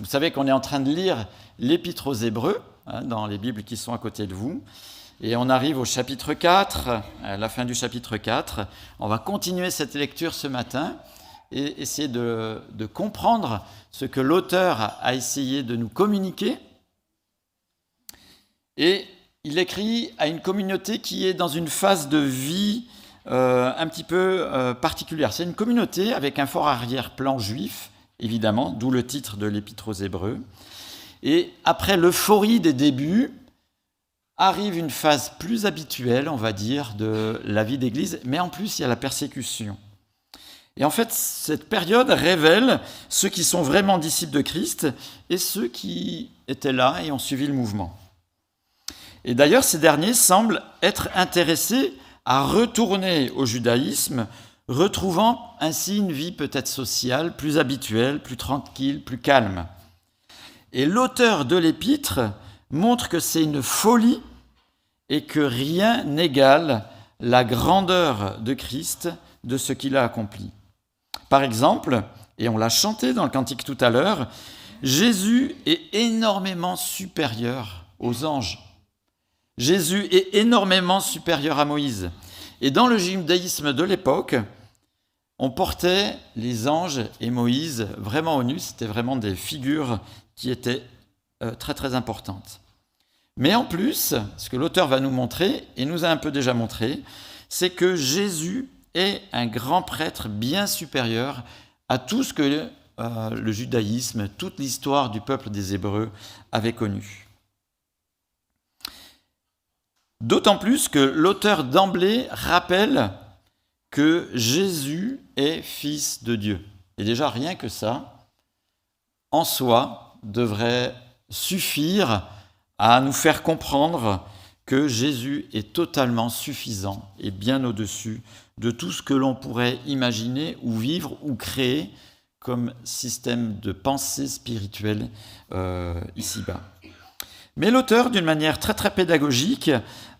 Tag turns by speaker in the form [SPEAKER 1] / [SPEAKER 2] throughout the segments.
[SPEAKER 1] Vous savez qu'on est en train de lire l'Épître aux Hébreux, hein, dans les Bibles qui sont à côté de vous. Et on arrive au chapitre 4, à la fin du chapitre 4. On va continuer cette lecture ce matin et essayer de, comprendre ce que l'auteur a essayé de nous communiquer. Et il écrit à une communauté qui est dans une phase de vie euh, un petit peu euh, particulière. C'est une communauté avec un fort arrière-plan juif, évidemment, d'où le titre de l'Épître aux Hébreux. Et après l'euphorie des débuts, arrive une phase plus habituelle, on va dire, de la vie d'Église, mais en plus, il y a la persécution. Et en fait, cette période révèle ceux qui sont vraiment disciples de Christ et ceux qui étaient là et ont suivi le mouvement. Et d'ailleurs, ces derniers semblent être intéressés à retourner au judaïsme, retrouvant ainsi une vie peut-être sociale plus habituelle, plus tranquille, plus calme. Et l'auteur de l'épître montre que c'est une folie et que rien n'égale la grandeur de Christ de ce qu'il a accompli. Par exemple, et on l'a chanté dans le cantique tout à l'heure, Jésus est énormément supérieur aux anges. Jésus est énormément supérieur à Moïse. Et dans le judaïsme de l'époque, on portait les anges et Moïse vraiment au nu, c'était vraiment des figures qui étaient euh, très très importantes. Mais en plus, ce que l'auteur va nous montrer, et nous a un peu déjà montré, c'est que Jésus est un grand prêtre bien supérieur à tout ce que euh, le judaïsme, toute l'histoire du peuple des Hébreux avait connu. D'autant plus que l'auteur d'emblée rappelle que Jésus est fils de Dieu. Et déjà, rien que ça, en soi, devrait suffire à nous faire comprendre que Jésus est totalement suffisant et bien au-dessus de tout ce que l'on pourrait imaginer ou vivre ou créer comme système de pensée spirituelle euh, ici-bas. Mais l'auteur, d'une manière très très pédagogique,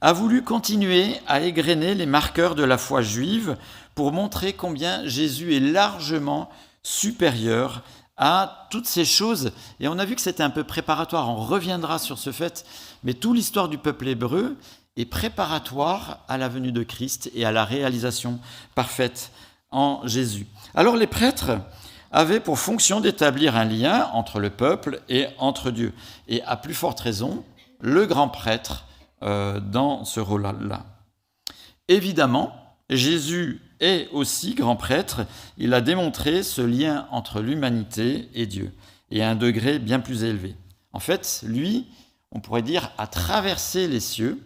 [SPEAKER 1] a voulu continuer à égrener les marqueurs de la foi juive pour montrer combien Jésus est largement supérieur à toutes ces choses. Et on a vu que c'était un peu préparatoire, on reviendra sur ce fait, mais toute l'histoire du peuple hébreu est préparatoire à la venue de Christ et à la réalisation parfaite en Jésus. Alors les prêtres avaient pour fonction d'établir un lien entre le peuple et entre Dieu. Et à plus forte raison, le grand prêtre euh, dans ce rôle-là. Évidemment, Jésus est aussi grand prêtre. Il a démontré ce lien entre l'humanité et Dieu, et à un degré bien plus élevé. En fait, lui, on pourrait dire, a traversé les cieux,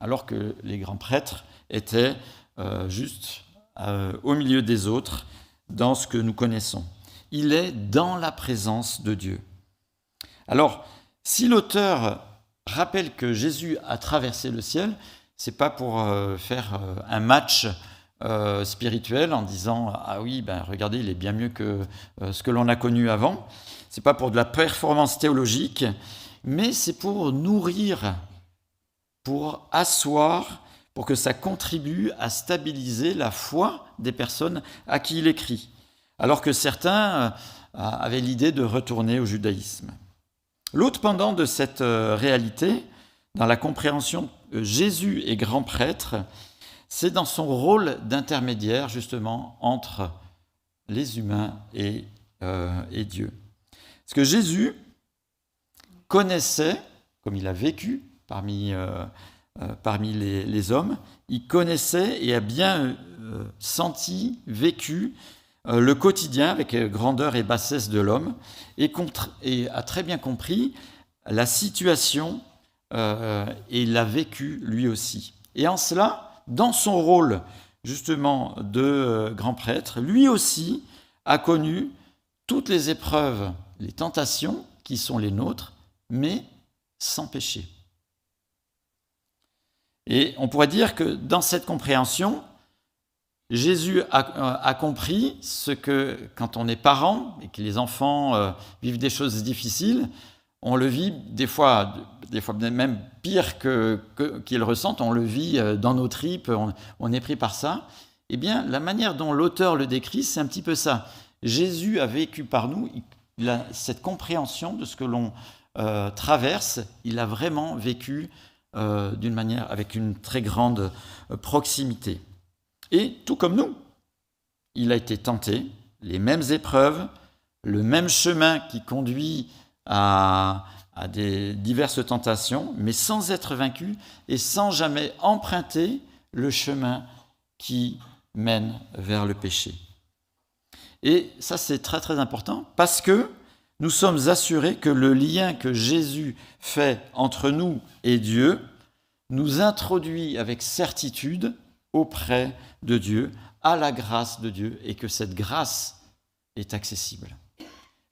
[SPEAKER 1] alors que les grands prêtres étaient euh, juste euh, au milieu des autres dans ce que nous connaissons. Il est dans la présence de Dieu. Alors, si l'auteur rappelle que Jésus a traversé le ciel, c'est pas pour euh, faire euh, un match euh, spirituel en disant ah oui ben regardez il est bien mieux que ce que l'on a connu avant. C'est pas pour de la performance théologique, mais c'est pour nourrir, pour asseoir, pour que ça contribue à stabiliser la foi des personnes à qui il écrit, alors que certains avaient l'idée de retourner au judaïsme. L'autre pendant de cette euh, réalité, dans la compréhension que Jésus est grand prêtre, c'est dans son rôle d'intermédiaire justement entre les humains et, euh, Dieu. Parce que Jésus connaissait, comme il a vécu parmi, euh, parmi les, hommes, il connaissait et a bien senti, vécu euh, le quotidien avec grandeur et bassesse de l'homme et, a très bien compris la situation euh, et l'a vécu lui aussi. Et en cela, dans son rôle justement de euh, grand prêtre, lui aussi a connu toutes les épreuves, les tentations qui sont les nôtres, mais sans péché. Et on pourrait dire que dans cette compréhension, Jésus a, compris ce que quand on est parent et que les enfants euh, vivent des choses difficiles, on le vit des fois, des fois même pire que, qu'ils ressentent, on le vit euh, dans nos tripes, on, est pris par ça. Eh bien, la manière dont l'auteur le décrit, c'est un petit peu ça. Jésus a vécu par nous, il cette compréhension de ce que l'on euh, traverse, il a vraiment vécu euh, d'une manière avec une très grande euh, proximité. Et tout comme nous, il a été tenté, les mêmes épreuves, le même chemin qui conduit à, diverses tentations, mais sans être vaincu et sans jamais emprunter le chemin qui mène vers le péché. Et ça, c'est très très important parce que nous sommes assurés que le lien que Jésus fait entre nous et Dieu nous introduit avec certitude auprès de Dieu, à la grâce de Dieu, et que cette grâce est accessible.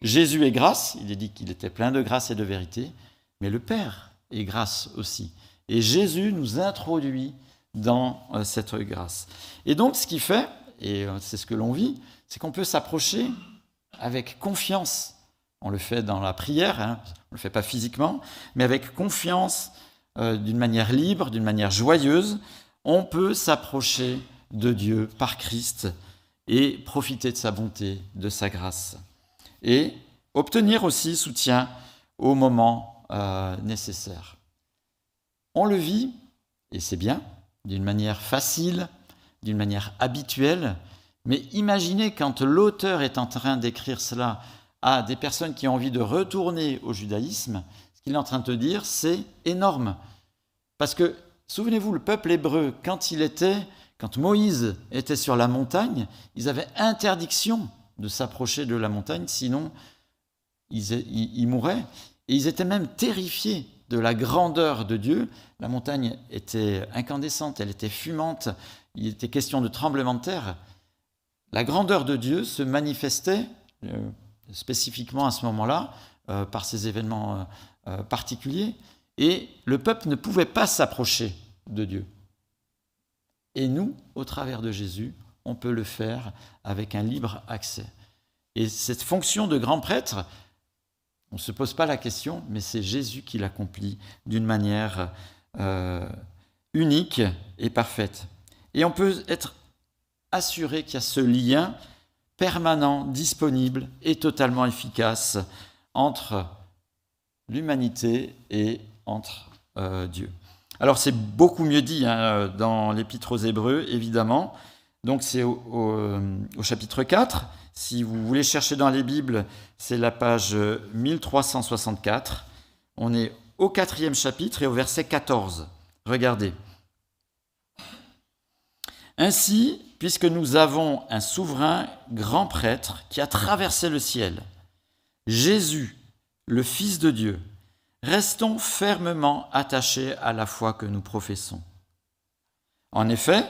[SPEAKER 1] Jésus est grâce, il est dit qu'il était plein de grâce et de vérité, mais le Père est grâce aussi. Et Jésus nous introduit dans euh, cette grâce. Et donc ce qui fait, et euh, c'est ce que l'on vit, c'est qu'on peut s'approcher avec confiance. On le fait dans la prière, hein, on ne le fait pas physiquement, mais avec confiance, euh, d'une manière libre, d'une manière joyeuse, on peut s'approcher de Dieu par Christ et profiter de sa bonté, de sa grâce. Et obtenir aussi soutien au moment euh, nécessaire. On le vit, et c'est bien, d'une manière facile, d'une manière habituelle, mais imaginez quand l'auteur est en train d'écrire cela à des personnes qui ont envie de retourner au judaïsme, ce qu'il est en train de dire, c'est énorme. Parce que, souvenez-vous, le peuple hébreu, quand il était, quand Moïse était sur la montagne, ils avaient interdiction de s'approcher de la montagne, sinon ils, mouraient. Et ils étaient même terrifiés de la grandeur de Dieu. La montagne était incandescente, elle était fumante, il était question de tremblement de terre. La grandeur de Dieu se manifestait euh, spécifiquement à ce moment-là euh, par ces événements euh, particuliers, et le peuple ne pouvait pas s'approcher de Dieu. Et nous, au travers de Jésus, on peut le faire avec un libre accès. Et cette fonction de grand prêtre, on ne se pose pas la question, mais c'est Jésus qui l'accomplit d'une manière unique et parfaite. Et on peut être assuré qu'il y a ce lien permanent, disponible et totalement efficace entre l'humanité et entre euh, Dieu. Alors c'est beaucoup mieux dit hein, dans l'Épître aux Hébreux, évidemment. Donc c'est au, au, chapitre 4. Si vous voulez chercher dans les Bibles, c'est la page 1364. On est au quatrième chapitre et au verset 14. Regardez. Ainsi, puisque nous avons un souverain grand prêtre qui a traversé le ciel, Jésus, le Fils de Dieu, restons fermement attachés à la foi que nous professons. En effet,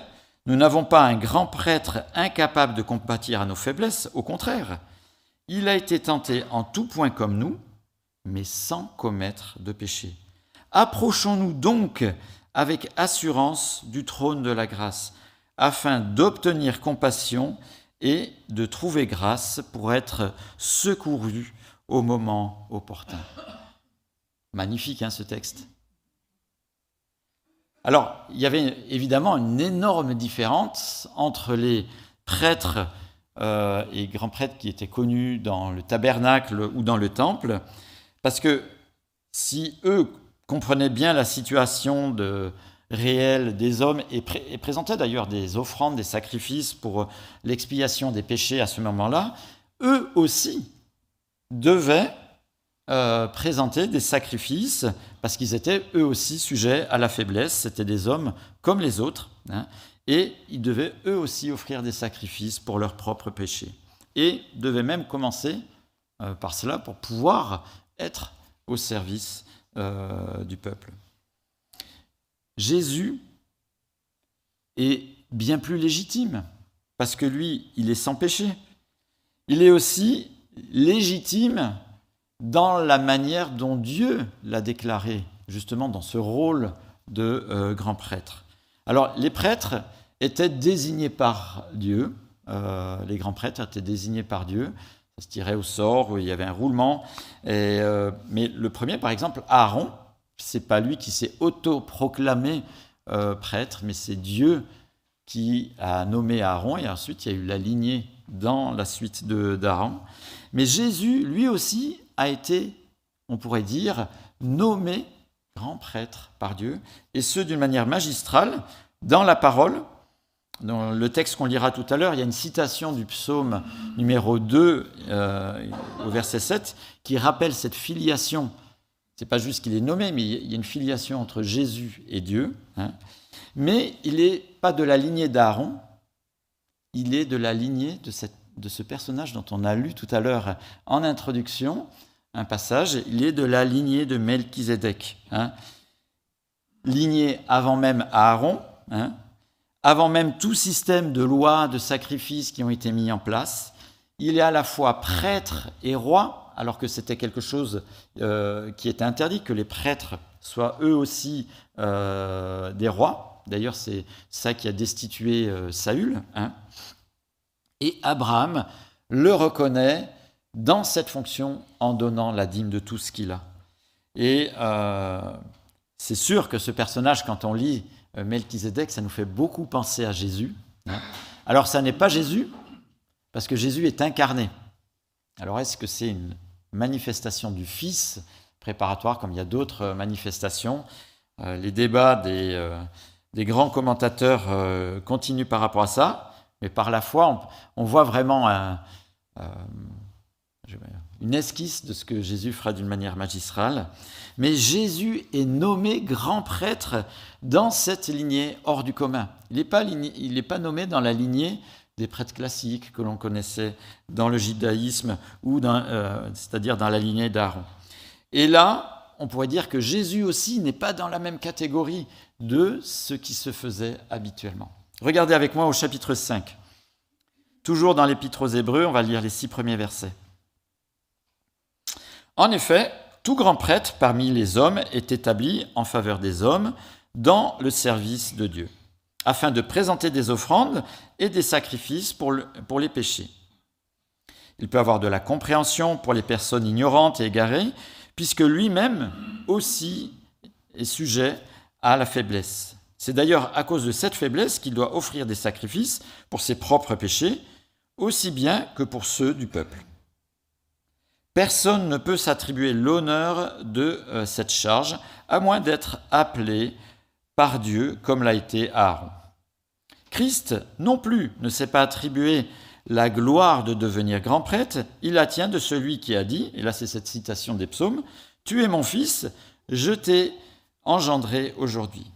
[SPEAKER 1] nous n'avons pas un grand prêtre incapable de compatir à nos faiblesses, au contraire, il a été tenté en tout point comme nous, mais sans commettre de péché. Approchons-nous donc avec assurance du trône de la grâce afin d'obtenir compassion et de trouver grâce pour être secouru au moment opportun. Magnifique hein, ce texte. Alors, il y avait évidemment une énorme différence entre les prêtres euh, et grands prêtres qui étaient connus dans le tabernacle ou dans le temple, parce que si eux comprenaient bien la situation de, réel des hommes et, présentaient d'ailleurs des offrandes, des sacrifices pour l'expiation des péchés à ce moment-là, eux aussi devaient euh, présenter des sacrifices parce qu'ils étaient eux aussi sujets à la faiblesse, c'était des hommes comme les autres, hein, et ils devaient eux aussi offrir des sacrifices pour leurs propres péchés. Et devaient même commencer euh, par cela pour pouvoir être au service du peuple. Jésus est bien plus légitime, parce que lui, il est sans péché. Il est aussi légitime dans la manière dont Dieu l'a déclaré, justement dans ce rôle de euh, grand prêtre. Alors, les prêtres étaient désignés par Dieu, euh, les grands prêtres étaient désignés par Dieu, ça se tirait au sort, où il y avait un roulement. Euh, mais le premier, par exemple, Aaron, c'est pas lui qui s'est auto-proclamé prêtre, mais c'est Dieu qui a nommé Aaron, et ensuite il y a eu la lignée dans la suite d'Aaron. Mais Jésus, lui aussi, a été, on pourrait dire, nommé grand prêtre par Dieu, et ce d'une manière magistrale, dans la parole. Dans le texte qu'on lira tout à l'heure, il y a une citation du psaume numéro 2 euh, au verset 7 qui rappelle cette filiation. C'est pas juste qu'il est nommé, mais il y a une filiation entre Jésus et Dieu. Hein. Mais il n'est pas de la lignée d'Aaron, il est de la lignée de, cette, de ce personnage dont on a lu tout à l'heure en introduction, un passage, il est de la lignée de Melchizedek. Hein. Lignée avant même Aaron, hein. avant même tout système de lois, de sacrifices qui ont été mis en place. Il est à la fois prêtre et roi, alors que c'était quelque chose euh, qui était interdit, que les prêtres soient eux aussi euh, des rois. D'ailleurs, c'est ça qui a destitué euh, Saül. Hein. Et Abraham le reconnaît dans cette fonction en donnant la dîme de tout ce qu'il a. Et euh, c'est sûr que ce personnage, quand on lit euh, Melchizedek, ça nous fait beaucoup penser à Jésus. Hein. Alors, ça n'est pas Jésus, parce que Jésus est incarné. Alors, est-ce que c'est une manifestation du Fils préparatoire, comme il y a d'autres manifestations? Euh, Les débats des grands commentateurs continuent par rapport à ça, mais par la foi, on, voit vraiment un une esquisse de ce que Jésus fera d'une manière magistrale. Mais Jésus est nommé grand prêtre dans cette lignée hors du commun. Il n'est pas, pas, nommé dans la lignée des prêtres classiques que l'on connaissait dans le judaïsme, ou euh, c'est-à-dire dans la lignée d'Aaron. Et là, on pourrait dire que Jésus aussi n'est pas dans la même catégorie de ce qui se faisait habituellement. Regardez avec moi au chapitre 5. Toujours dans l'épître aux Hébreux, on va lire les six premiers versets. En effet, tout grand prêtre parmi les hommes est établi en faveur des hommes dans le service de Dieu, afin de présenter des offrandes et des sacrifices pour, les péchés. Il peut avoir de la compréhension pour les personnes ignorantes et égarées, puisque lui-même aussi est sujet à la faiblesse. C'est d'ailleurs à cause de cette faiblesse qu'il doit offrir des sacrifices pour ses propres péchés, aussi bien que pour ceux du peuple. Personne ne peut s'attribuer l'honneur de euh, cette charge, à moins d'être appelé par Dieu comme l'a été Aaron. Christ non plus ne s'est pas attribué la gloire de devenir grand prêtre, il la tient de celui qui a dit, et là c'est cette citation des psaumes, Tu es mon fils, je t'ai engendré aujourd'hui.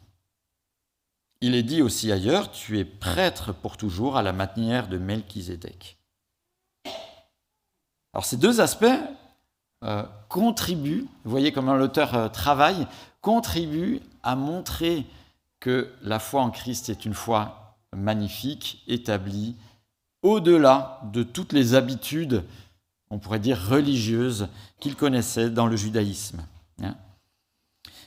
[SPEAKER 1] Il est dit aussi ailleurs, Tu es prêtre pour toujours à la manière de Melchizedek. Alors ces deux aspects euh, contribuent, vous voyez comment l'auteur euh, travaille, contribuent à montrer que la foi en Christ est une foi magnifique, établie, au-delà de toutes les habitudes, on pourrait dire religieuses, qu'il connaissait dans le judaïsme. Hein.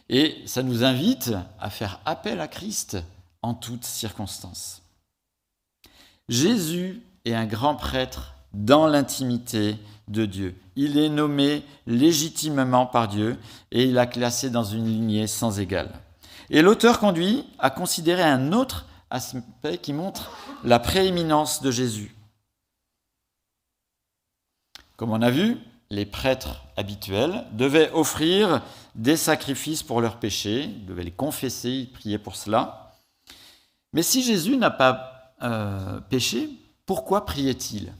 [SPEAKER 1] Et ça nous invite à faire appel à Christ en toutes circonstances. Jésus est un grand prêtre dans l'intimité de Dieu. Il est nommé légitimement par Dieu et il a classé dans une lignée sans égale. Et l'auteur conduit à considérer un autre aspect qui montre la prééminence de Jésus. Comme on a vu, les prêtres habituels devaient offrir des sacrifices pour leurs péchés, devaient les confesser, prier pour cela. Mais si Jésus n'a pas euh, péché, pourquoi priait-il?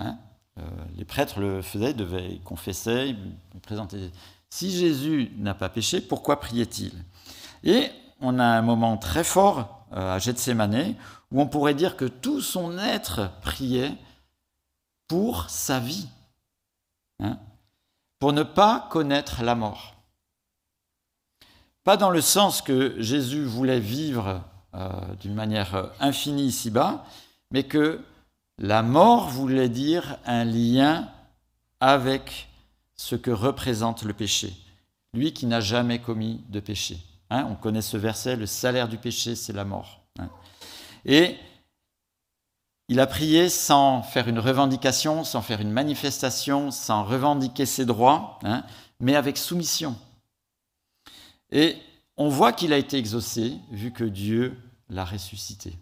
[SPEAKER 1] Hein, euh, les prêtres le faisaient, devaient confesser, présenter. Si Jésus n'a pas péché, pourquoi priait-il? Et on a un moment très fort euh, à Gethsemane où on pourrait dire que tout son être priait pour sa vie, hein, pour ne pas connaître la mort. Pas dans le sens que Jésus voulait vivre euh, d'une manière infinie ici-bas, mais que la mort voulait dire un lien avec ce que représente le péché. Lui qui n'a jamais commis de péché. Hein, on connaît ce verset, le salaire du péché, c'est la mort. Hein. Et il a prié sans faire une revendication, sans faire une manifestation, sans revendiquer ses droits, hein, mais avec soumission. Et on voit qu'il a été exaucé vu que Dieu l'a ressuscité.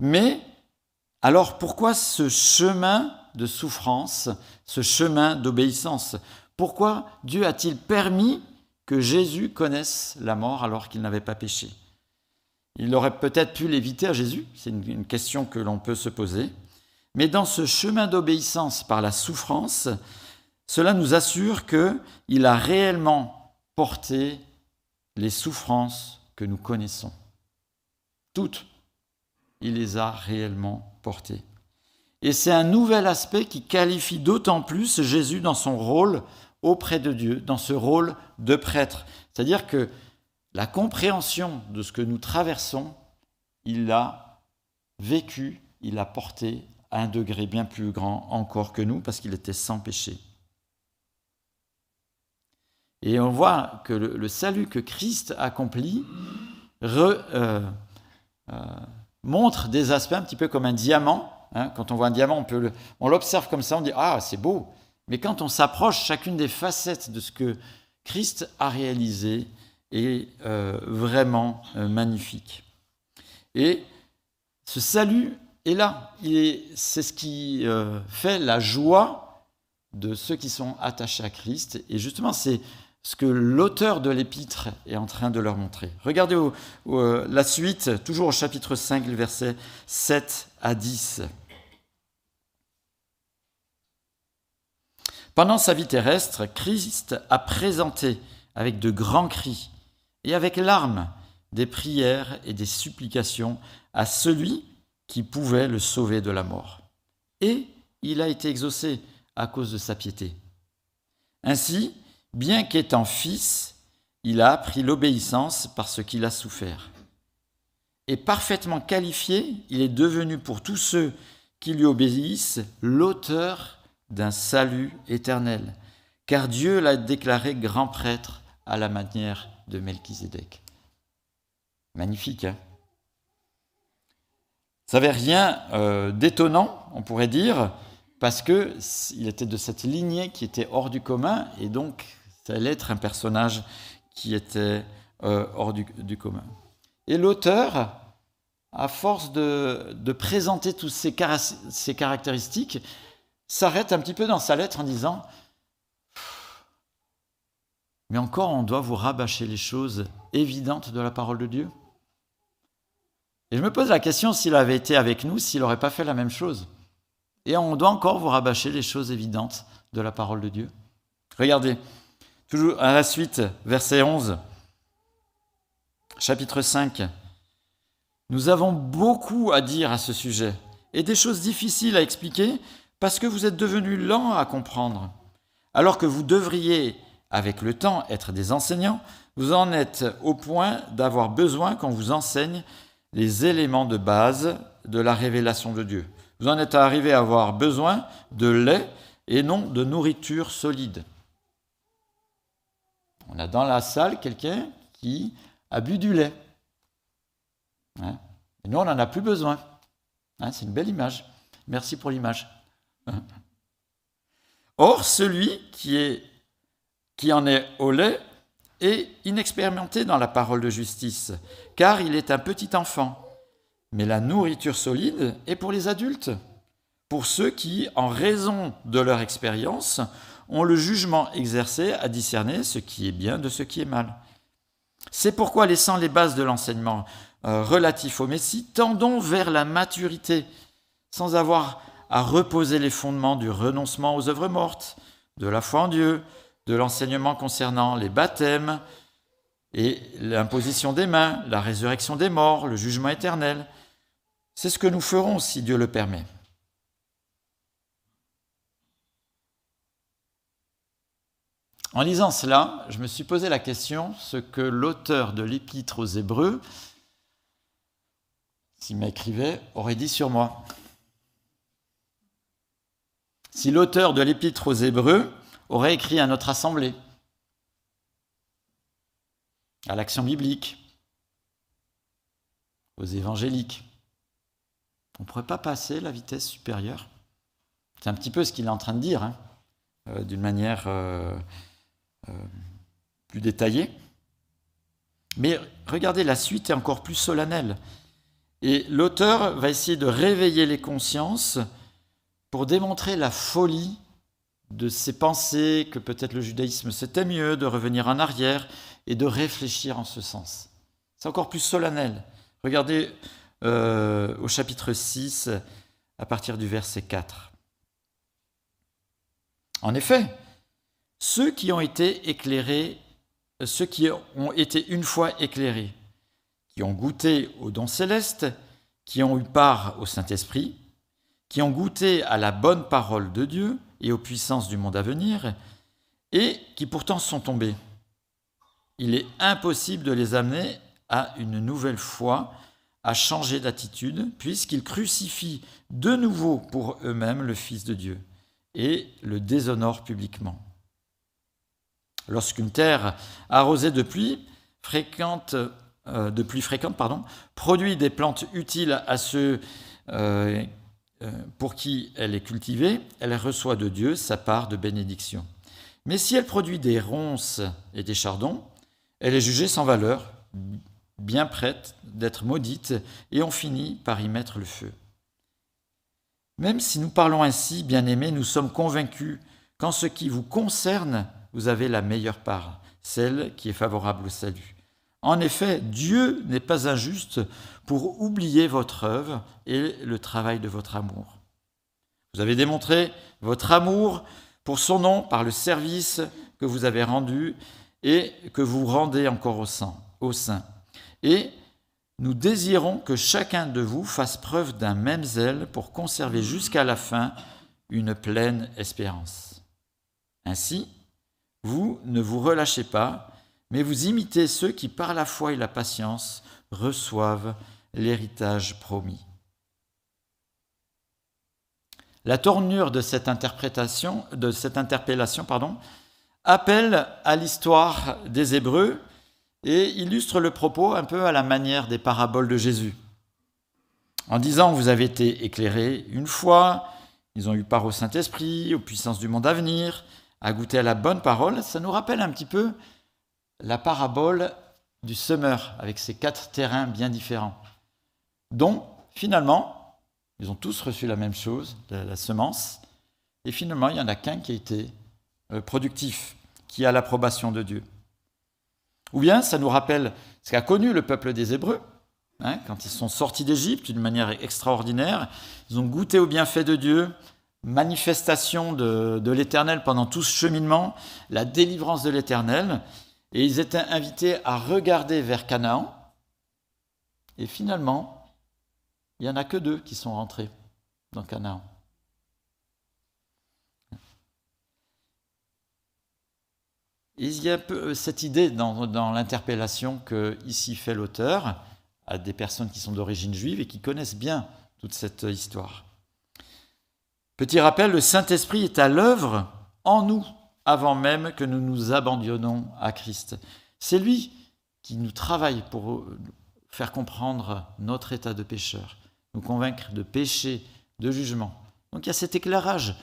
[SPEAKER 1] Mais alors pourquoi ce chemin de souffrance, ce chemin d'obéissance? Pourquoi Dieu a-t-il permis que Jésus connaisse la mort alors qu'il n'avait pas péché? Il aurait peut-être pu l'éviter à Jésus, c'est une question que l'on peut se poser. Mais dans ce chemin d'obéissance par la souffrance, cela nous assure qu'il a réellement porté les souffrances que nous connaissons. Toutes, il les a réellement Et c'est un nouvel aspect qui qualifie d'autant plus Jésus dans son rôle auprès de Dieu, dans ce rôle de prêtre. C'est-à-dire que la compréhension de ce que nous traversons, il l'a vécu, il l'a porté à un degré bien plus grand encore que nous, parce qu'il était sans péché. Et on voit que le, salut que Christ accomplit euh, euh, montre des aspects un petit peu comme un diamant. Hein. Quand on voit un diamant, on, l'observe comme ça, on dit Ah, c'est beau. Mais quand on s'approche, chacune des facettes de ce que Christ a réalisé est euh, vraiment magnifique. Et ce salut est là. C'est ce qui fait la joie de ceux qui sont attachés à Christ. Et justement, c'est ce que l'auteur de l'épître est en train de leur montrer. Regardez euh, la suite, toujours au chapitre 5, versets 7 à 10. Pendant sa vie terrestre, Christ a présenté avec de grands cris et avec larmes des prières et des supplications à celui qui pouvait le sauver de la mort. Et il a été exaucé à cause de sa piété. Ainsi, Bien qu'étant fils, il a appris l'obéissance parce qu'il a souffert. Et parfaitement qualifié, il est devenu pour tous ceux qui lui obéissent l'auteur d'un salut éternel, car Dieu l'a déclaré grand prêtre à la manière de Melchizedek. Magnifique, hein? Ça n'avait rien euh, d'étonnant, on pourrait dire, parce qu'il était de cette lignée qui était hors du commun, et donc ça allait être un personnage qui était euh, hors du, commun. Et l'auteur, à force de, présenter toutes ces, ces caractéristiques, s'arrête un petit peu dans sa lettre en disant Mais encore, on doit vous rabâcher les choses évidentes de la parole de Dieu? Et je me pose la question s'il avait été avec nous, s'il n'aurait pas fait la même chose. Et on doit encore vous rabâcher les choses évidentes de la parole de Dieu. Regardez, Toujours à la suite, verset 11, chapitre 5. Nous avons beaucoup à dire à ce sujet et des choses difficiles à expliquer parce que vous êtes devenus lents à comprendre. Alors que vous devriez, avec le temps, être des enseignants, vous en êtes au point d'avoir besoin qu'on vous enseigne les éléments de base de la révélation de Dieu. Vous en êtes arrivé à avoir besoin de lait et non de nourriture solide. On a dans la salle quelqu'un qui a bu du lait. Hein? Et nous, on n'en a plus besoin. Hein, c'est une belle image. Merci pour l'image. Or, celui qui, en est au lait est inexpérimenté dans la parole de justice, car il est un petit enfant. Mais la nourriture solide est pour les adultes, pour ceux qui, en raison de leur expérience, ont le jugement exercé à discerner ce qui est bien de ce qui est mal. C'est pourquoi, laissant les bases de l'enseignement euh, relatif au Messie, tendons vers la maturité, sans avoir à reposer les fondements du renoncement aux œuvres mortes, de la foi en Dieu, de l'enseignement concernant les baptêmes et l'imposition des mains, la résurrection des morts, le jugement éternel. C'est ce que nous ferons si Dieu le permet. En lisant cela, je me suis posé la question ce que l'auteur de l'épître aux Hébreux, s'il m'écrivait, aurait dit sur moi. Si l'auteur de l'épître aux Hébreux aurait écrit à notre assemblée, à l'action biblique, aux évangéliques, on ne pourrait pas passer la vitesse supérieure? C'est un petit peu ce qu'il est en train de dire, hein, euh, d'une manière euh, euh, plus détaillé. Mais regardez, la suite est encore plus solennelle. Et l'auteur va essayer de réveiller les consciences pour démontrer la folie de ces pensées que peut-être le judaïsme c'était mieux, de revenir en arrière et de réfléchir en ce sens. C'est encore plus solennel. Regardez euh, au chapitre 6, à partir du verset 4. En effet, ceux qui ont été éclairés, ceux qui ont été une fois éclairés, qui ont goûté au don céleste, qui ont eu part au Saint-Esprit, qui ont goûté à la bonne parole de Dieu et aux puissances du monde à venir, et qui pourtant sont tombés. Il est impossible de les amener à une nouvelle foi, à changer d'attitude, puisqu'ils crucifient de nouveau pour eux-mêmes le Fils de Dieu et le déshonorent publiquement. Lorsqu'une terre arrosée de pluie fréquente euh, de pluie fréquente, pardon, produit des plantes utiles à ceux euh, euh, pour qui elle est cultivée, elle reçoit de Dieu sa part de bénédiction. Mais si elle produit des ronces et des chardons, elle est jugée sans valeur, bien prête d'être maudite, et on finit par y mettre le feu. Même si nous parlons ainsi, bien-aimés, nous sommes convaincus qu'en ce qui vous concerne, vous avez la meilleure part, celle qui est favorable au salut. En effet, Dieu n'est pas injuste pour oublier votre œuvre et le travail de votre amour. Vous avez démontré votre amour pour son nom par le service que vous avez rendu et que vous rendez encore au sein. Et nous désirons que chacun de vous fasse preuve d'un même zèle pour conserver jusqu'à la fin une pleine espérance. Ainsi, vous ne vous relâchez pas, mais vous imitez ceux qui, par la foi et la patience, reçoivent l'héritage promis. La tournure de cette interprétation, de cette interpellation, appelle à l'histoire des Hébreux et illustre le propos un peu à la manière des paraboles de Jésus. En disant vous avez été éclairés une fois, ils ont eu part au Saint-Esprit, aux puissances du monde à venir, à goûter à la bonne parole, ça nous rappelle un petit peu la parabole du semeur avec ses quatre terrains bien différents, dont finalement, ils ont tous reçu la même chose, la, semence, et finalement, il n'y en a qu'un qui a été euh, productif, qui a l'approbation de Dieu. Ou bien, ça nous rappelle ce qu'a connu le peuple des Hébreux, hein, quand ils sont sortis d'Égypte d'une manière extraordinaire, ils ont goûté au bienfait de Dieu, manifestation de l'Éternel pendant tout ce cheminement, la délivrance de l'Éternel, et ils étaient invités à regarder vers Canaan. Et finalement, il n'y en a que deux qui sont rentrés dans Canaan. il y a peu cette idée dans, dans l'interpellation que ici fait l'auteur à des personnes qui sont d'origine juive et qui connaissent bien toute cette histoire. Petit rappel, le Saint-Esprit est à l'œuvre en nous avant même que nous nous abandonnons à Christ. C'est lui qui nous travaille pour faire comprendre notre état de pécheur, nous convaincre de péché, de jugement. Donc il y a cet éclairage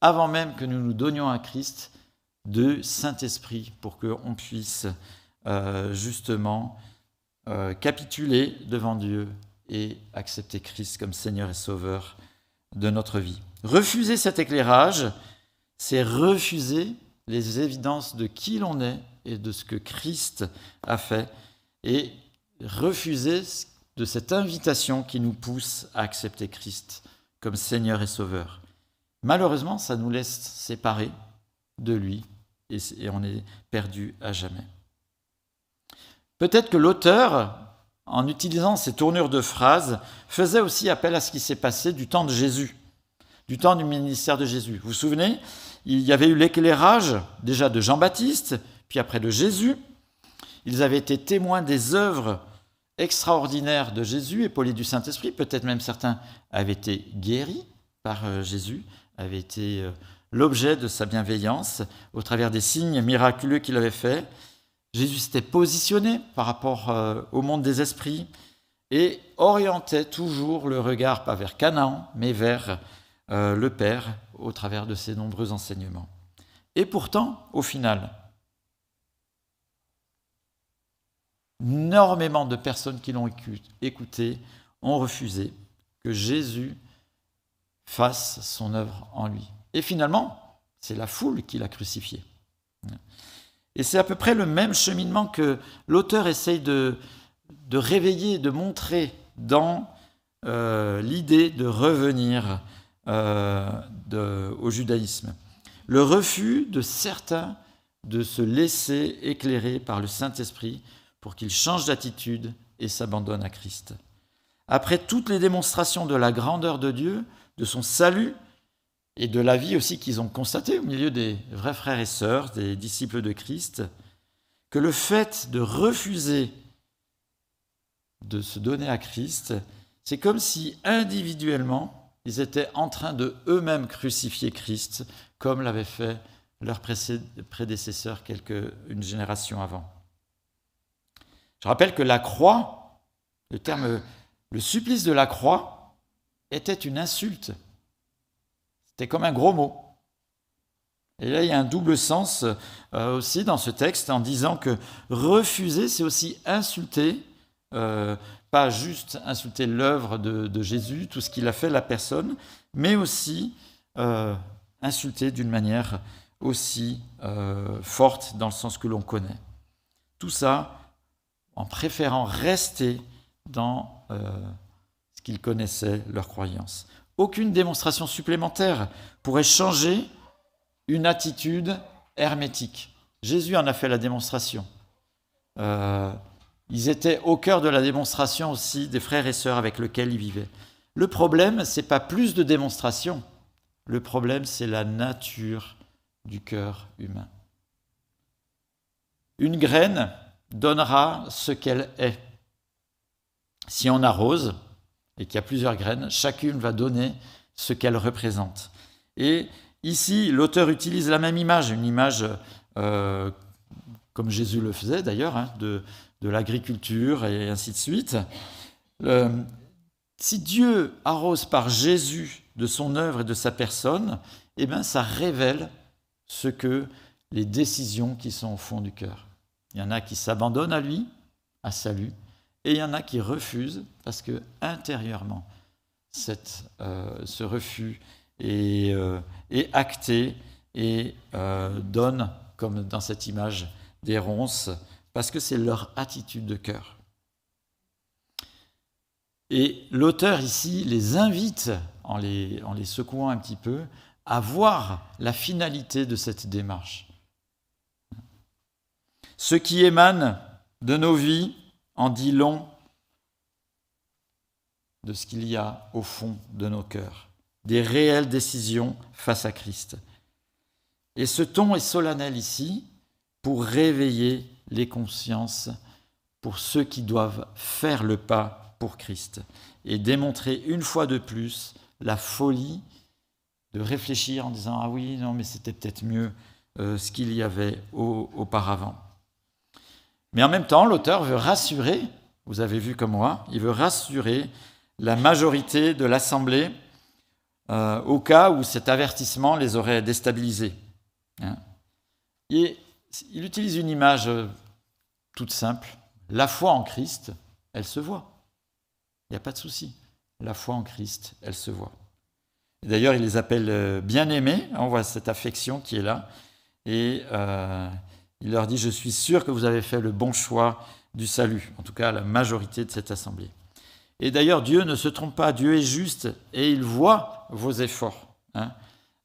[SPEAKER 1] avant même que nous nous donnions à Christ de Saint-Esprit pour qu'on puisse euh, justement euh, capituler devant Dieu et accepter Christ comme Seigneur et Sauveur de notre vie. Refuser cet éclairage, c'est refuser les évidences de qui l'on est et de ce que Christ a fait et refuser de cette invitation qui nous pousse à accepter Christ comme Seigneur et Sauveur. Malheureusement, ça nous laisse séparés de lui et on est perdu à jamais. Peut-être que l'auteur, en utilisant ces tournures de phrases, faisait aussi appel à ce qui s'est passé du temps de Jésus, du temps du ministère de Jésus. Vous vous souvenez il y avait eu l'éclairage déjà de Jean-Baptiste, puis après de Jésus. Ils avaient été témoins des œuvres extraordinaires de Jésus, épaulés du Saint-Esprit. Peut-être même certains avaient été guéris par euh, Jésus, avaient été euh, l'objet de sa bienveillance au travers des signes miraculeux qu'il avait faits. Jésus s'était positionné par rapport euh, au monde des esprits et orientait toujours le regard pas vers Canaan, mais vers le Père au travers de ces nombreux enseignements. Et pourtant, au final, énormément de personnes qui l'ont écouté ont refusé que Jésus fasse son œuvre en lui. Et finalement, c'est la foule qui l'a crucifié. Et c'est à peu près le même cheminement que l'auteur essaye de, de réveiller, de montrer dans euh, l'idée de revenir euh, au judaïsme. Le refus de certains de se laisser éclairer par le Saint-Esprit pour qu'ils changent d'attitude et s'abandonnent à Christ. Après toutes les démonstrations de la grandeur de Dieu, de son salut et de la vie aussi qu'ils ont constaté au milieu des vrais frères et sœurs, des disciples de Christ, que le fait de refuser de se donner à Christ, c'est comme si individuellement, ils étaient en train de eux-mêmes crucifier Christ, comme l'avaient fait leurs prédécesseurs une génération avant. Je rappelle que la croix, le terme, le supplice de la croix, était une insulte. C'était comme un gros mot. Et là, il y a un double sens euh, aussi dans ce texte en disant que refuser, c'est aussi insulter, euh, juste insulter l'œuvre de, Jésus, tout ce qu'il a fait, la personne, mais aussi euh, insulter d'une manière aussi forte dans le sens que l'on connaît. Tout ça en préférant rester dans ce qu'ils connaissaient, leur croyance. Aucune démonstration supplémentaire pourrait changer une attitude hermétique. Jésus en a fait la démonstration. Euh, ils étaient au cœur de la démonstration aussi des frères et sœurs avec lesquels ils vivaient. Le problème, c'est pas plus de démonstration. Le problème, c'est la nature du cœur humain. Une graine donnera ce qu'elle est. Si on arrose et qu'il y a plusieurs graines, chacune va donner ce qu'elle représente. Et Ici, l'auteur utilise la même image, une image euh, comme Jésus le faisait d'ailleurs, hein, de, l'agriculture et ainsi de suite. Euh, si Dieu arrose par Jésus de son œuvre et de sa personne, eh bien, ça révèle ce que les décisions qui sont au fond du cœur. Il y en a qui s'abandonnent à lui, à salut, et il y en a qui refusent parce que intérieurement, cette, euh, ce refus est, et acté et euh, donne, comme dans cette image, des ronces, parce que c'est leur attitude de cœur. Et l'auteur ici les invite, en les, secouant un petit peu, à voir la finalité de cette démarche. Ce qui émane de nos vies en dit long de ce qu'il y a au fond de nos cœurs des réelles décisions face à Christ. Et ce ton est solennel ici pour réveiller les consciences pour ceux qui doivent faire le pas pour Christ et démontrer une fois de plus la folie de réfléchir en disant ah oui non mais c'était peut-être mieux euh, ce qu'il y avait auparavant. Mais en même temps, l'auteur veut rassurer, vous avez vu comme moi, il veut rassurer la majorité de l'assemblée euh, au cas où cet avertissement les aurait déstabilisés. Hein. Et il utilise une image euh, toute simple. La foi en Christ, elle se voit. Il n'y a pas de souci. La foi en Christ, elle se voit. D'ailleurs, il les appelle euh, bien-aimés. On voit cette affection qui est là. Et il leur dit, je suis sûr que vous avez fait le bon choix du salut, en tout cas la majorité de cette assemblée. Et d'ailleurs, Dieu ne se trompe pas, Dieu est juste et il voit vos efforts. Hein.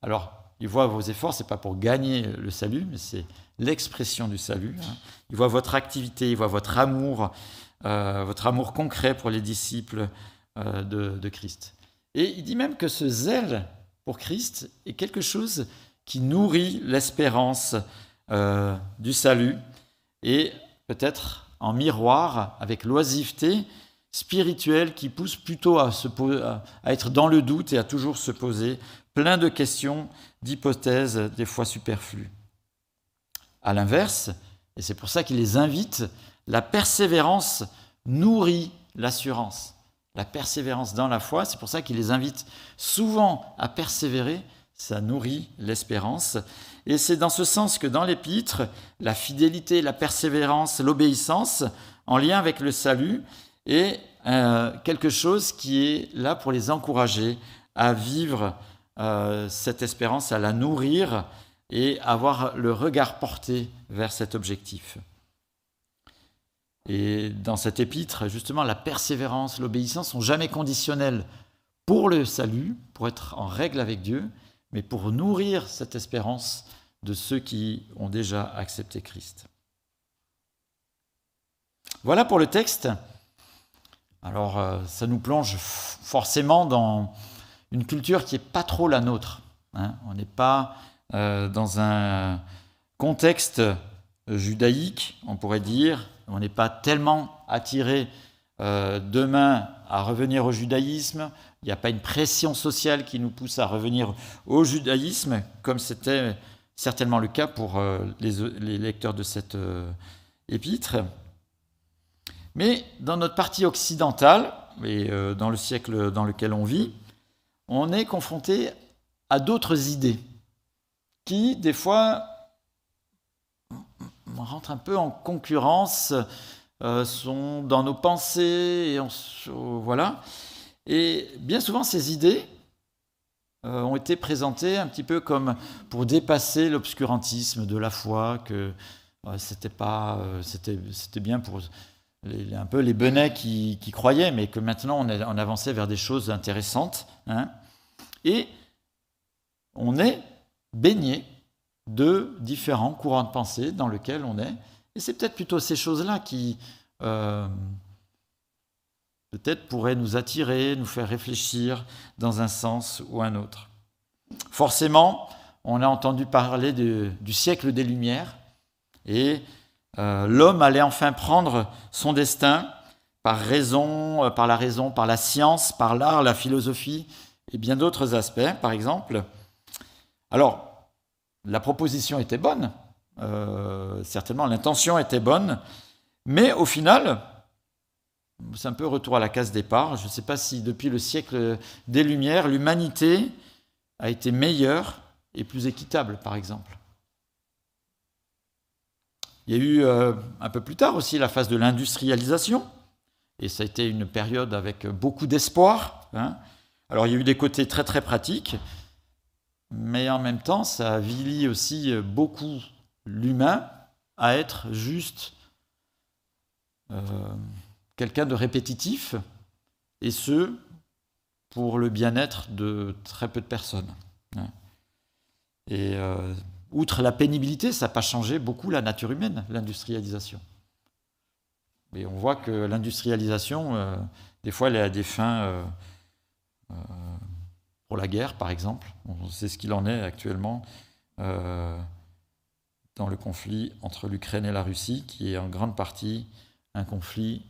[SPEAKER 1] Alors, il voit vos efforts, ce n'est pas pour gagner le salut, mais c'est l'expression du salut. Hein. Il voit votre activité, il voit votre amour, euh, votre amour concret pour les disciples euh, de, Christ. Et il dit même que ce zèle pour Christ est quelque chose qui nourrit l'espérance euh, du salut et peut-être en miroir avec l'oisiveté spirituel qui pousse plutôt à être dans le doute et à toujours se poser plein de questions, d'hypothèses, des fois superflues. À l'inverse, et c'est pour ça qu'il les invite, la persévérance nourrit l'assurance. La persévérance dans la foi, c'est pour ça qu'il les invite souvent à persévérer, ça nourrit l'espérance. Et c'est dans ce sens que dans l'épître, la fidélité, la persévérance, l'obéissance, en lien avec le salut, et euh, quelque chose qui est là pour les encourager à vivre euh, cette espérance, à la nourrir et avoir le regard porté vers cet objectif. Et dans cette épître, justement, la persévérance, l'obéissance sont jamais conditionnelles pour le salut, pour être en règle avec Dieu, mais pour nourrir cette espérance de ceux qui ont déjà accepté Christ. Voilà pour le texte. Alors, euh, ça nous plonge forcément dans une culture qui n'est pas trop la nôtre. Hein. On n'est pas dans un contexte judaïque, on pourrait dire. On n'est pas tellement attiré euh, demain à revenir au judaïsme. Il n'y a pas une pression sociale qui nous pousse à revenir au judaïsme, comme c'était certainement le cas pour les, lecteurs de cette épître. Mais dans notre partie occidentale, et euh, dans le siècle dans lequel on vit, on est confronté à d'autres idées qui, des fois, rentrent un peu en concurrence, euh, sont dans nos pensées, et voilà. Et bien souvent, ces idées euh, ont été présentées un petit peu comme pour dépasser l'obscurantisme de la foi, que c'était pas, c'était bien pour un peu les benets qui, croyaient, mais que maintenant on, on, avançait vers des choses intéressantes. Hein. Et on est baigné de différents courants de pensée dans lesquels on est. Et c'est peut-être plutôt ces choses-là qui euh, peut-être pourraient nous attirer, nous faire réfléchir dans un sens ou un autre. Forcément, on a entendu parler du siècle des Lumières et euh, l'homme allait enfin prendre son destin par raison, euh, par la raison, par la science, par l'art, la philosophie et bien d'autres aspects, par exemple. Alors, la proposition était bonne, euh, certainement l'intention était bonne, mais au final, c'est un peu retour à la case départ. Je ne sais pas si depuis le siècle des Lumières, l'humanité a été meilleure et plus équitable, par exemple. Il y a eu euh, un peu plus tard aussi la phase de l'industrialisation, et ça a été une période avec beaucoup d'espoir. Hein. Alors il y a eu des côtés très très pratiques, mais en même temps ça avilit aussi beaucoup l'humain à être juste euh, quelqu'un de répétitif, et ce, pour le bien-être de très peu de personnes. Et euh, outre la pénibilité, ça n'a pas changé beaucoup la nature humaine, l'industrialisation. Mais on voit que l'industrialisation, euh, des fois, elle est à des fins euh, euh, pour la guerre, par exemple. On sait ce qu'il en est actuellement dans le conflit entre l'Ukraine et la Russie, qui est en grande partie un conflit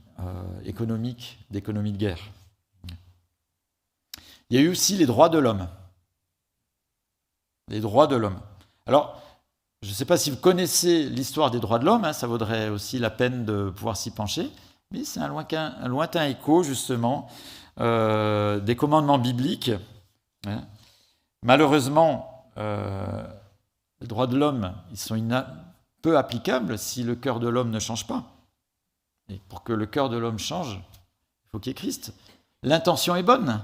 [SPEAKER 1] économique, d'économie de guerre. Il y a eu aussi les droits de l'homme. Les droits de l'homme. Alors, je ne sais pas si vous connaissez l'histoire des droits de l'homme, hein, ça vaudrait aussi la peine de pouvoir s'y pencher, mais c'est un lointain, écho, justement, euh, des commandements bibliques. Malheureusement, euh, les droits de l'homme, ils sont peu applicables si le cœur de l'homme ne change pas. Et pour que le cœur de l'homme change, il faut qu'il y ait Christ. L'intention est bonne,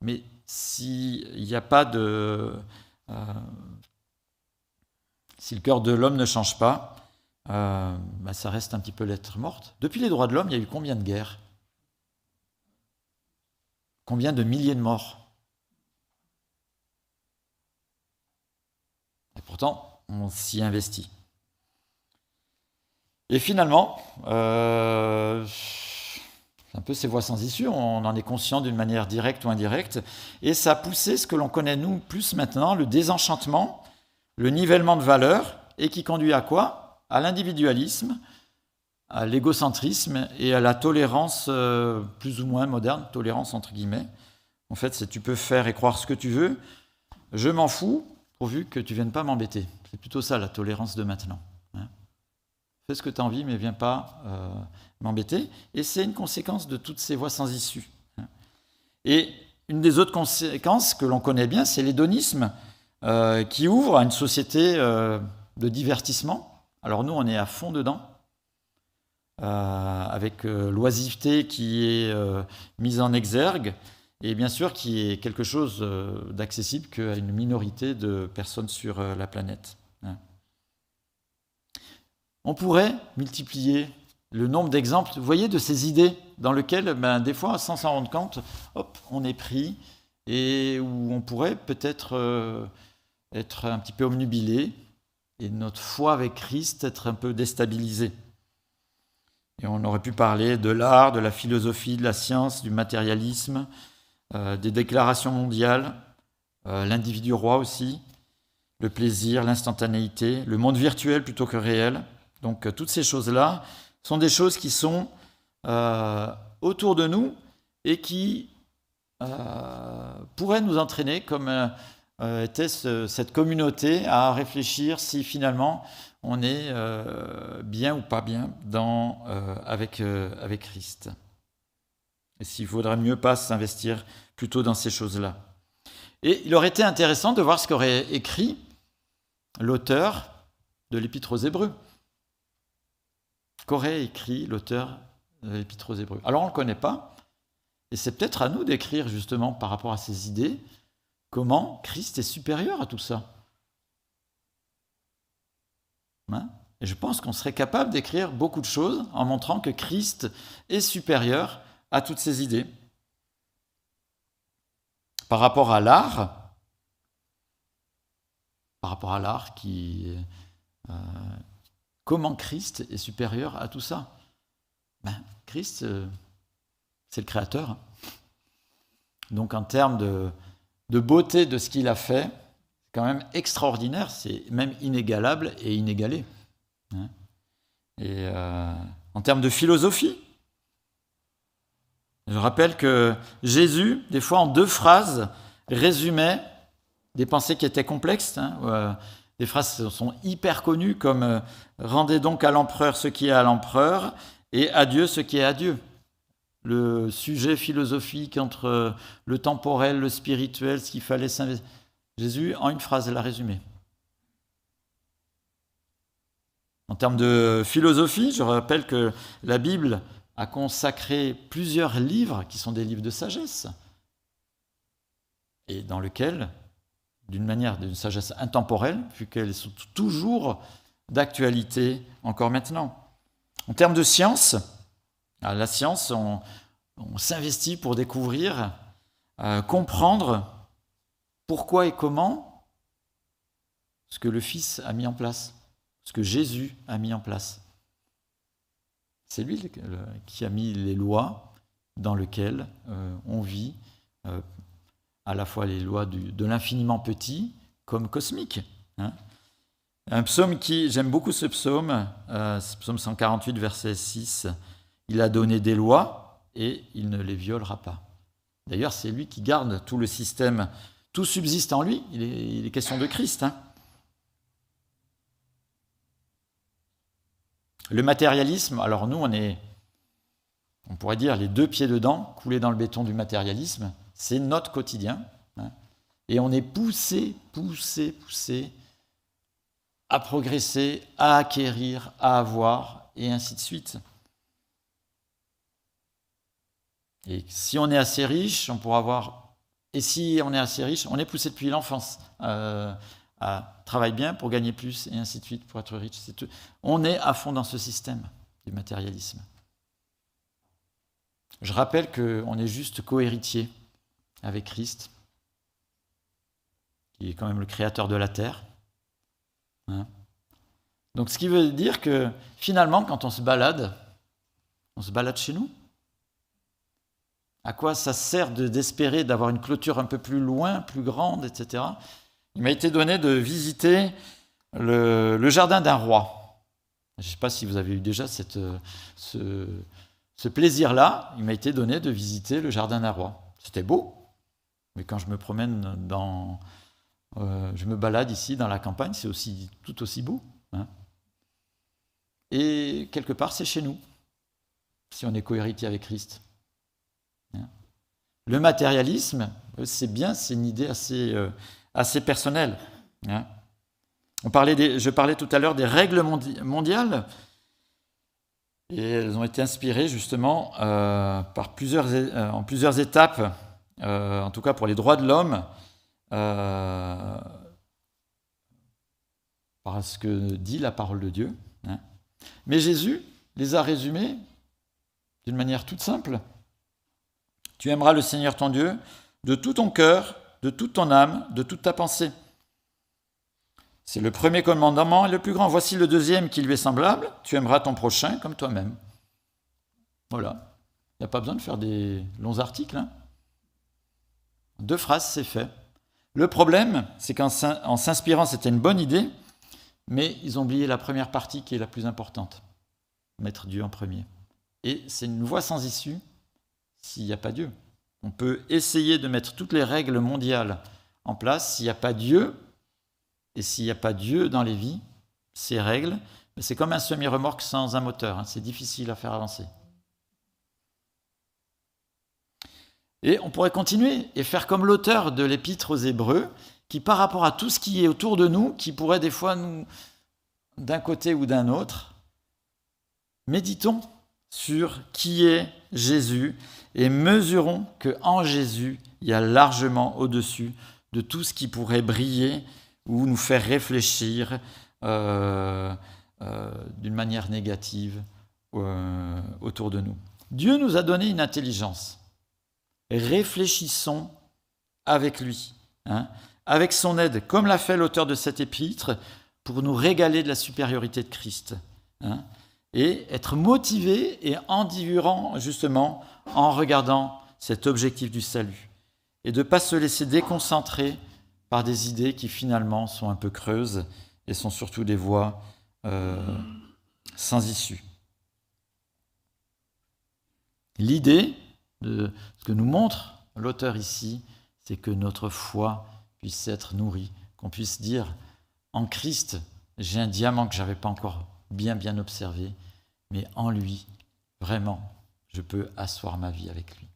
[SPEAKER 1] mais s'il n'y a pas de... Euh, si le cœur de l'homme ne change pas, euh, bah, ça reste un petit peu l'être morte. Depuis les droits de l'homme, il y a eu combien de guerres? Combien de milliers de morts? Pourtant, on s'y investit. Et finalement, euh, un peu ces voies sans issue, on en est conscient d'une manière directe ou indirecte, et ça a poussé ce que l'on connaît nous plus maintenant, le désenchantement le nivellement de valeurs, et qui conduit à quoi? À l'individualisme, à l'égocentrisme et à la tolérance euh, plus ou moins moderne, tolérance entre guillemets. En fait, c'est tu peux faire et croire ce que tu veux, je m'en fous, pourvu que tu viennes pas m'embêter. C'est plutôt ça la tolérance de maintenant. Hein. Fais ce que tu as envie, mais viens pas euh, m'embêter. Et c'est une conséquence de toutes ces voies sans issue. Hein. Et une des autres conséquences que l'on connaît bien, c'est l'hédonisme. Euh, qui ouvre à une société euh, de divertissement. Alors nous, on est à fond dedans. avec l'oisiveté qui est mise en exergue, et bien sûr qui est quelque chose d'accessible qu'à une minorité de personnes sur la planète. Hein. On pourrait multiplier le nombre d'exemples, vous voyez, de ces idées dans lesquelles, ben, des fois, sans s'en rendre compte, hop, on est pris et où on pourrait peut-être euh, être un petit peu omnubilé et notre foi avec Christ être un peu déstabilisée. Et on aurait pu parler de l'art, de la philosophie, de la science, du matérialisme, euh, des déclarations mondiales, euh, l'individu roi aussi, le plaisir, l'instantanéité, le monde virtuel plutôt que réel. Donc toutes ces choses-là, sont des choses qui sont euh, autour de nous et qui euh, pourraient nous entraîner, comme euh, était cette communauté, à réfléchir si finalement on est bien ou pas bien avec Christ. Et s'il vaudrait mieux pas s'investir plutôt dans ces choses-là. Et il aurait été intéressant de voir ce qu'aurait écrit l'auteur de l'Épître aux Hébreux qu'aurait écrit l'auteur de l'Épître aux Hébreux? Alors on ne le connaît pas, et c'est peut-être à nous d'écrire justement par rapport à ces idées comment Christ est supérieur à tout ça. Hein? Et je pense qu'on serait capable d'écrire beaucoup de choses en montrant que Christ est supérieur à toutes ces idées. Par rapport à l'art, par rapport à l'art qui euh, Comment Christ est supérieur à tout ça? Ben, Christ, euh, c'est le Créateur. Donc en termes de, beauté de ce qu'il a fait, c'est quand même extraordinaire, c'est même inégalable et inégalé. Hein. et euh, en termes de philosophie, je rappelle que Jésus, des fois en deux phrases, résumait des pensées qui étaient complexes. Hein, euh, des phrases sont hyper connues comme euh, Rendez donc à l'empereur ce qui est à l'empereur et à Dieu ce qui est à Dieu. Le sujet philosophique entre euh, le temporel, le spirituel, ce qu'il fallait s'investir. Jésus, en une phrase, l'a résumé. En termes de philosophie, je rappelle que la Bible a consacré plusieurs livres qui sont des livres de sagesse et dans lesquels d'une manière, d'une sagesse intemporelle, vu qu'elles sont toujours d'actualité encore maintenant. En termes de science, la science, on, s'investit pour découvrir, euh, comprendre pourquoi et comment ce que le Fils a mis en place, ce que Jésus a mis en place. C'est lui qui a mis les lois dans lesquelles euh, on vit euh, à la fois les lois de l'infiniment petit comme cosmique. Hein. Un psaume qui, j'aime beaucoup ce psaume, euh, psaume 148, verset 6, il a donné des lois et il ne les violera pas. D'ailleurs, c'est lui qui garde tout le système, tout subsiste en lui, il est, question de Christ. Hein. Le matérialisme, alors nous, on est, on pourrait dire, les deux pieds dedans, coulés dans le béton du matérialisme. C'est notre quotidien. Hein. Et on est poussé, poussé, poussé à progresser, à acquérir, à avoir, et ainsi de suite. Et si on est assez riche, on pourra avoir. Et si on est assez riche, on est poussé depuis l'enfance euh, à travailler bien pour gagner plus, et ainsi de suite, pour être riche. On est à fond dans ce système du matérialisme. Je rappelle qu'on est juste co-héritier avec Christ, qui est quand même le créateur de la terre. Hein. Donc ce qui veut dire que finalement, quand on se balade, on se balade chez nous. À quoi ça sert d'espérer d'avoir une clôture un peu plus loin, plus grande, etc. Il m'a été donné de visiter le, jardin d'un roi. Je ne sais pas si vous avez eu déjà cette, ce, plaisir-là. Il m'a été donné de visiter le jardin d'un roi. C'était beau, mais quand je me promène dans. Euh, je me balade ici dans la campagne, c'est aussi tout aussi beau. Hein. Et quelque part, c'est chez nous, si on est cohéritier avec Christ. Hein. Le matérialisme, euh, c'est bien, c'est une idée assez, euh, assez personnelle. Hein. On parlait je parlais tout à l'heure des règles mondiales. Et elles ont été inspirées justement euh, par plusieurs, euh, en plusieurs étapes, euh, en tout cas pour les droits de l'homme, par ce que dit la parole de Dieu. Hein. Mais Jésus les a résumées d'une manière toute simple. Tu aimeras le Seigneur ton Dieu de tout ton cœur, de toute ton âme, de toute ta pensée. C'est le premier commandement et le plus grand. Voici le deuxième qui lui est semblable. Tu aimeras ton prochain comme toi-même. Voilà. Il n'y a pas besoin de faire des longs articles. Hein. Deux phrases, c'est fait. Le problème, c'est qu'en s'inspirant, c'était une bonne idée, mais ils ont oublié la première partie qui est la plus importante. Mettre Dieu en premier. Et c'est une voie sans issue s'il n'y a pas Dieu. On peut essayer de mettre toutes les règles mondiales en place. S'il n'y a pas Dieu, et s'il n'y a pas Dieu dans les vies, ces règles, c'est comme un semi-remorque sans un moteur. Hein. C'est difficile à faire avancer. Et on pourrait continuer et faire comme l'auteur de l'épître aux Hébreux, qui par rapport à tout ce qui est autour de nous, qui pourrait des fois nous, d'un côté ou d'un autre, méditons sur qui est Jésus et mesurons que en Jésus, il y a largement au-dessus de tout ce qui pourrait briller ou nous faire réfléchir euh, euh, d'une manière négative euh, autour de nous. Dieu nous a donné une intelligence. Réfléchissons avec lui, hein, avec son aide, comme l'a fait l'auteur de cet épître, pour nous régaler de la supériorité de Christ. Hein, et être motivé et endurant justement en regardant cet objectif du salut. Et de ne pas se laisser déconcentrer par des idées qui finalement sont un peu creuses et sont surtout des voies euh, sans issue. L'idée de ce que nous montre l'auteur ici, c'est que notre foi puisse être nourrie, qu'on puisse dire en Christ, j'ai un diamant que je n'avais pas encore bien bien observé, mais en lui, vraiment, je peux asseoir ma vie avec lui.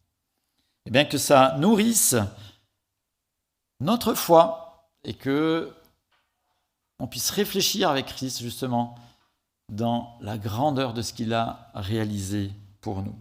[SPEAKER 1] Et bien que ça nourrisse notre foi et que on puisse réfléchir avec Christ justement dans la grandeur de ce qu'il a réalisé pour nous.